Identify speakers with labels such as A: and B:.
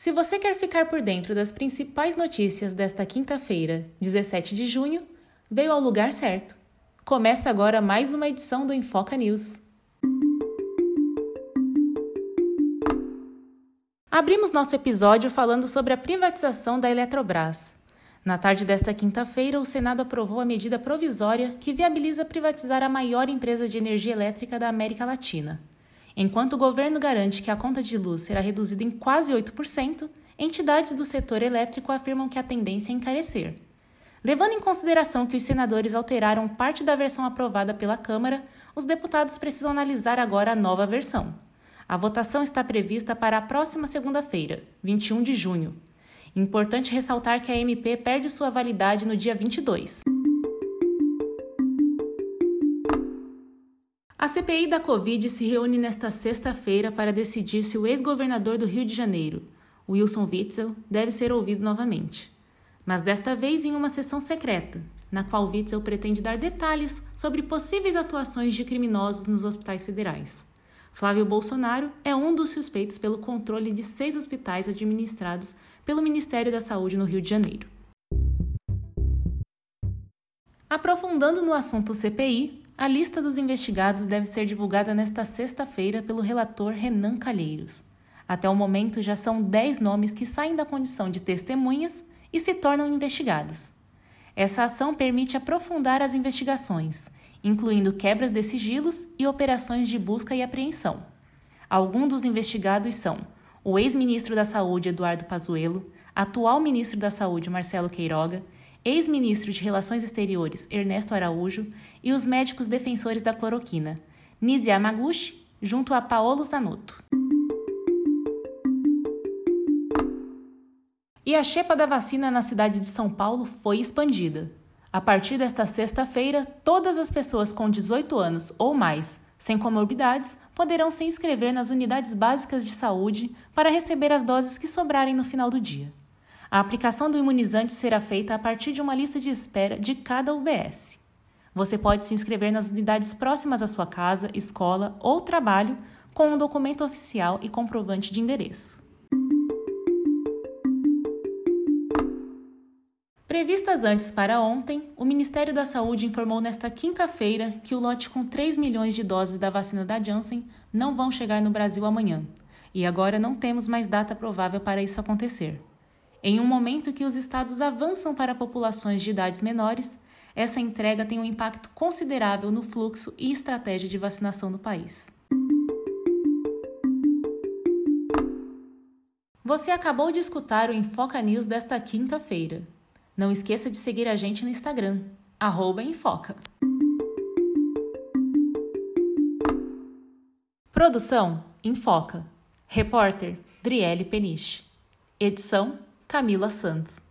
A: Se você quer ficar por dentro das principais notícias desta quinta-feira, 17 de junho, veio ao lugar certo. Começa agora mais uma edição do Enfoca News. Abrimos nosso episódio falando sobre a privatização da Eletrobras. Na tarde desta quinta-feira, o Senado aprovou a medida provisória que viabiliza privatizar a maior empresa de energia elétrica da América Latina. Enquanto o governo garante que a conta de luz será reduzida em quase 8%, entidades do setor elétrico afirmam que a tendência é encarecer. Levando em consideração que os senadores alteraram parte da versão aprovada pela Câmara, os deputados precisam analisar agora a nova versão. A votação está prevista para a próxima segunda-feira, 21 de junho. Importante ressaltar que a MP perde sua validade no dia 22. A CPI da Covid se reúne nesta sexta-feira para decidir se o ex-governador do Rio de Janeiro, Wilson Witzel, deve ser ouvido novamente. Mas desta vez em uma sessão secreta, na qual Witzel pretende dar detalhes sobre possíveis atuações de criminosos nos hospitais federais. Flávio Bolsonaro é um dos suspeitos pelo controle de seis hospitais administrados pelo Ministério da Saúde no Rio de Janeiro. Aprofundando no assunto CPI, a lista dos investigados deve ser divulgada nesta sexta-feira pelo relator Renan Calheiros. Até o momento, já são 10 nomes que saem da condição de testemunhas e se tornam investigados. Essa ação permite aprofundar as investigações, incluindo quebras de sigilos e operações de busca e apreensão. Alguns dos investigados são o ex-ministro da Saúde Eduardo Pazuello, atual ministro da Saúde Marcelo Queiroga ex-ministro de Relações Exteriores Ernesto Araújo e os médicos defensores da cloroquina, Nisi Yamaguchi, junto a Paolo Zanotto. E a chepa da vacina na cidade de São Paulo foi expandida. A partir desta sexta-feira, todas as pessoas com 18 anos ou mais, sem comorbidades, poderão se inscrever nas unidades básicas de saúde para receber as doses que sobrarem no final do dia. A aplicação do imunizante será feita a partir de uma lista de espera de cada UBS. Você pode se inscrever nas unidades próximas à sua casa, escola ou trabalho com um documento oficial e comprovante de endereço. Previstas antes para ontem, o Ministério da Saúde informou nesta quinta-feira que o lote com 3 milhões de doses da vacina da Janssen não vão chegar no Brasil amanhã. E agora não temos mais data provável para isso acontecer. Em um momento que os estados avançam para populações de idades menores, essa entrega tem um impacto considerável no fluxo e estratégia de vacinação no país. Você acabou de escutar o Infoca News desta quinta-feira. Não esqueça de seguir a gente no Instagram, Infoca. Produção Infoca. Repórter Driele Peniche. Edição Camila Santos.